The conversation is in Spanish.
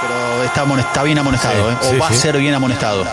pero está, amone- está bien amonestado, Sí, ¿eh? o va sí. a ser bien amonestado.